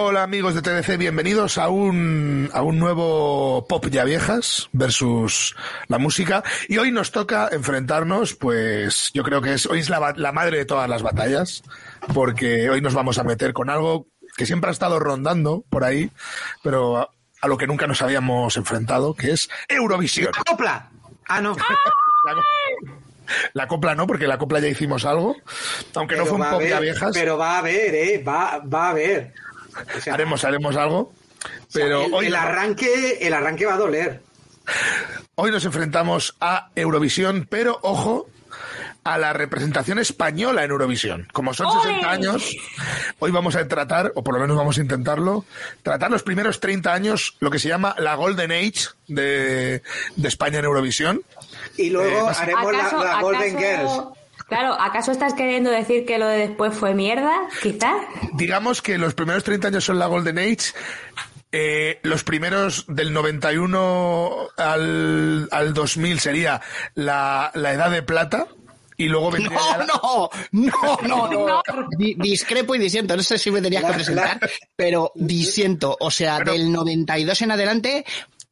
Hola amigos de TDC, bienvenidos a un, a un nuevo Pop Ya Viejas versus la música. Y hoy nos toca enfrentarnos, pues yo creo que es, hoy es la, la madre de todas las batallas, porque hoy nos vamos a meter con algo que siempre ha estado rondando por ahí, pero a, a lo que nunca nos habíamos enfrentado, que es Eurovisión. ¡Copla! Ah, no. La, la copla no, porque la copla ya hicimos algo, aunque no Pero fue un Pop Ya Viejas. Pero va a haber, ¿eh? Va, va a haber. Haremos, haremos algo. o sea, Pero el, hoy el arranque, el arranque va a doler. Hoy nos enfrentamos a Eurovisión, pero ojo a la representación española en Eurovisión. Como son 60 años, hoy vamos a tratar, o por lo menos vamos a intentarlo, tratar los primeros 30 años, lo que se llama la Golden Age de, de España en Eurovisión. Y luego Eh, haremos la, ¿Acaso- la Golden acaso- Girls. Claro, ¿acaso estás queriendo decir que lo de después fue mierda? Quizás. Digamos que los primeros 30 años son la Golden Age. eh, los primeros del 91 al, al 2000 sería la, la edad de plata. Y luego vendría la- No, no, no, no, no. Di- discrepo y disiento. No sé si me tenías que presentar, pero disiento. O sea, Pero- del 92 en adelante,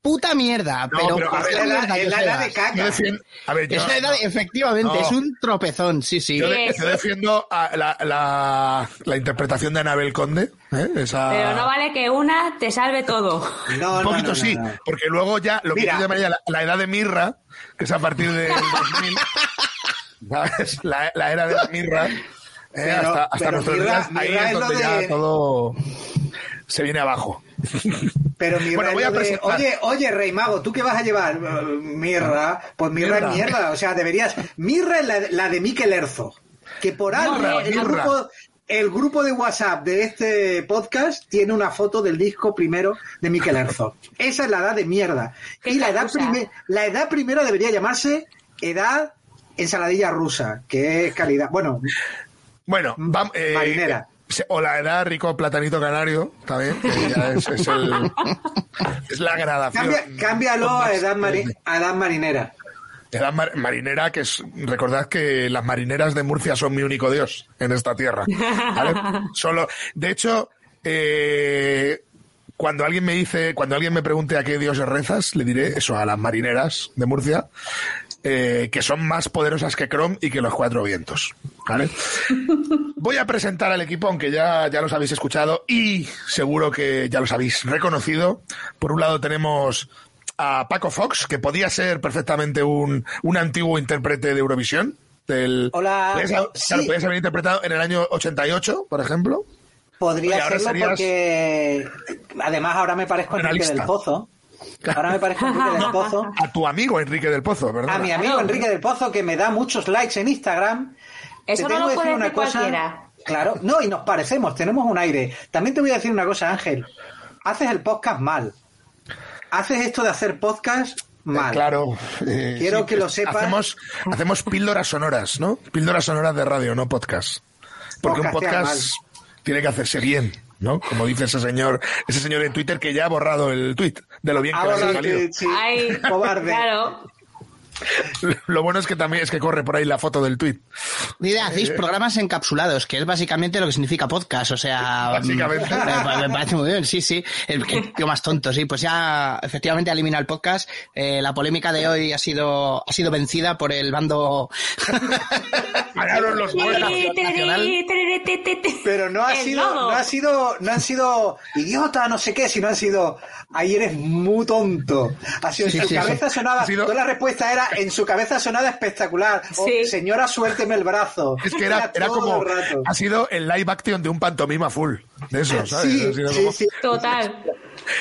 puta mierda. No, pero, pero a ver, la, que la edad de caca. yo defiendo- a ver, yo- Es la edad, efectivamente, No. es un tropezón, sí, sí. Yo, de- defiendo a la, la, la interpretación de Anabel Conde. ¿eh? Esa- Pero no vale que una te salve todo. No, un poquito no, no, sí, no. porque luego ya lo que Mira. yo llamaría la, la edad de mirra, que es a partir del 2000, ¿sabes? La, la era de la mirra, ¿eh? Pero- hasta, hasta pero nuestros mirra- días, ahí mirra es donde de- ya todo se viene abajo. Pero Mirra Bueno, voy es a lo de, presentar. oye, oye, Rey Mago, ¿tú qué vas a llevar? Eh, Mirra. Pues Mirra Mirra. es mierda. O sea, deberías. Mirra es la, la de Mikel Erzo. Que por algo Mirra, el, Mirra. grupo, el grupo de WhatsApp de este podcast tiene una foto del disco primero de Mikel Erzo. Esa es la edad de mierda. Y la edad, la edad primera debería llamarse edad ensaladilla rusa, que es calidad. Bueno, Bueno, vamos. eh, Marinera. O la edad rico platanito canario, también. ya es, es el- es la gradación. cambia, cámbialo a edad, mari- a edad marinera. Edad mar- marinera, que es. Recordad que las marineras de Murcia son mi único dios en esta tierra. ¿vale? Solo. De hecho, eh, cuando alguien me dice, cuando alguien me pregunte a qué dioses rezas, le diré eso, a las marineras de Murcia, eh, que son más poderosas que Chrome y que los cuatro vientos. ¿vale? Voy a presentar al equipo, aunque ya, ya los habéis escuchado y seguro que ya los habéis reconocido. Por un lado tenemos a Paco Fox, que podía ser perfectamente un, un antiguo intérprete de Eurovisión. Del, Hola. podías haber- Sí. claro, podías haber interpretado en el año 88, por ejemplo. Podría serlo serías- porque además ahora me parezco a Enrique del Pozo. Ahora me parezco a Enrique del Pozo. A tu amigo Enrique del Pozo, ¿verdad? A mi amigo. Enrique del Pozo que me da muchos likes en Instagram. Eso Te no tengo lo puede decir decir cualquiera. Claro, no, y nos parecemos, tenemos un aire. También te voy a decir una cosa, Ángel. Haces el podcast mal. Haces esto de hacer podcast mal. Claro. eh, Quiero que lo sepas. Hacemos, hacemos píldoras sonoras, ¿no? Píldoras sonoras de radio, no podcast. Porque un podcast tiene que hacerse bien, ¿no? Como dice ese señor, ese señor en Twitter que ya ha borrado el tweet de lo bien que le ha salido. sí, Ay, cobarde. claro. Lo bueno es que también es que corre por ahí la foto del tweet. Dice, hacéis programas encapsulados, que es básicamente lo que significa podcast, o sea... Básicamente. Me, me parece muy bien, sí, sí. El que- tío más tonto, sí. Pues ya, efectivamente, ha eliminado el podcast. Eh, la polémica de hoy ha sido, ha sido vencida por el bando... Ganaron los buenos. Pero no ha El sido, lobo. no ha sido, no han sido idiota, no sé qué, sino han sido, ahí eres muy tonto. Ha sido, Sí, en su sí, cabeza sonaba, sido- toda la respuesta era, en su cabeza sonaba espectacular. O, Sí. señora, suélteme el brazo. Es que era, era como. Ha sido el live action de un pantomima full. De eso, ¿sabes? Sí, sí, como- sí. Total.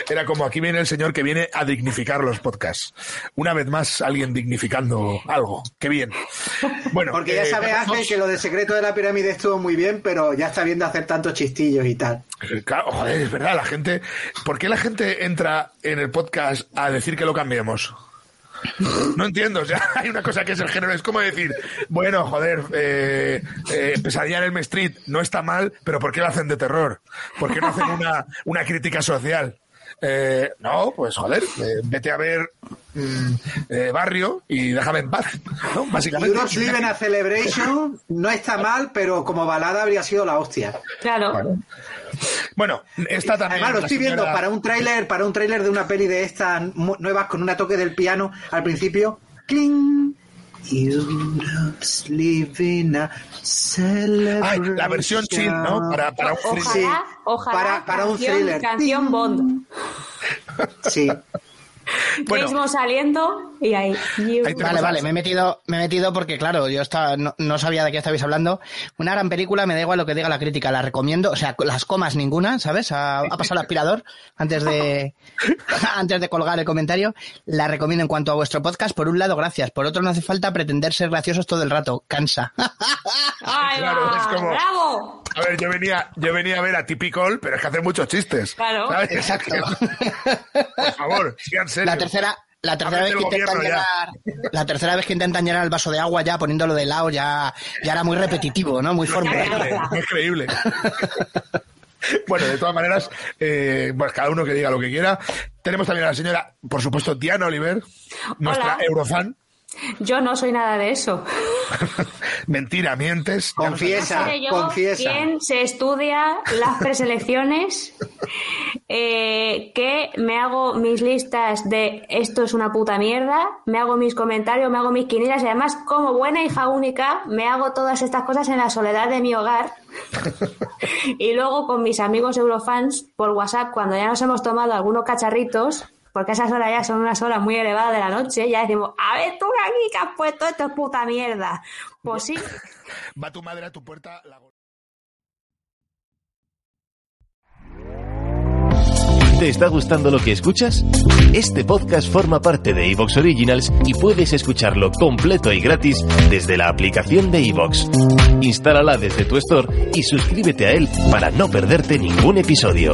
Era como aquí viene el señor que viene a dignificar los podcasts. Una vez más, alguien dignificando algo. Qué bien. Bueno, Porque ya eh, sabe tenemos- Ángel que lo de secreto de la pirámide estuvo muy bien, pero ya está viendo hacer tantos chistillos y tal. Eh, Claro, joder, es verdad, la gente. ¿Por qué la gente entra en el podcast a decir que lo cambiemos? No entiendo, o sea, hay una cosa que es el género, es como decir, bueno, joder, eh, eh, Pesadilla en el Street no está mal, pero ¿por qué lo hacen de terror? ¿Por qué no hacen una, una crítica social? Eh, no, pues joder, eh, vete a ver mm, eh, Barrio y déjame en paz, ¿no? Básicamente. Living a Celebration no está mal, pero como balada habría sido la hostia. Claro. Bueno, está también. Además lo estoy viendo para un tráiler, para un tráiler de una peli de estas nuevas con una toque del piano al principio. ¡Cling! Ay, la versión chill, ¿no? Para, para un thriller. Ojalá, ojalá. para- para un thriller. Canción Bond. Sí. Bueno. Mismo saliendo y ahí. Vale, vale, me he metido, me he metido porque, claro, yo estaba, no, no sabía de qué estabais hablando. Una gran película, me da igual lo que diga la crítica, la recomiendo, o sea, las comas ninguna, ¿sabes? Ha, ha pasado el aspirador antes de, antes de colgar el comentario. La recomiendo en cuanto a vuestro podcast. Por un lado, gracias. Por otro, no hace falta pretender ser graciosos todo el rato. Cansa. ¡Ay, Claro, va! es como- ¡Bravo! A ver, yo venía, yo venía a ver a Typical, pero es que hace muchos chistes. Claro. ¿sabes? Exacto. Por favor, sean serios. La tercera, la tercera vez que intentan llenar, la tercera vez que intentan llenar el vaso de agua ya poniéndolo de lado ya, ya era muy repetitivo, ¿no? Muy fórmula. Es creíble. Bueno, de todas maneras, eh, pues cada uno que diga lo que quiera. Tenemos también a la señora, por supuesto, Diana Oliver, nuestra Hola. eurofan. Yo no soy nada de eso. Mentira, mientes. Confiesa, yo confiesa. quien se estudia las preselecciones, eh, que me hago mis listas de esto es una puta mierda, me hago mis comentarios, me hago mis quinielas y además, como buena hija única, me hago todas estas cosas en la soledad de mi hogar. y luego con mis amigos eurofans por WhatsApp, cuando ya nos hemos tomado algunos cacharritos, porque esas horas ya son unas horas muy elevadas de la noche, ya decimos, a ver tú aquí que has puesto esto es puta mierda. Pues sí, Va tu madre a tu puerta. La... ¿Te está gustando lo que escuchas? Este podcast forma parte de Evox Originals y puedes escucharlo completo y gratis desde la aplicación de Evox. Instálala desde tu store y suscríbete a él para no perderte ningún episodio.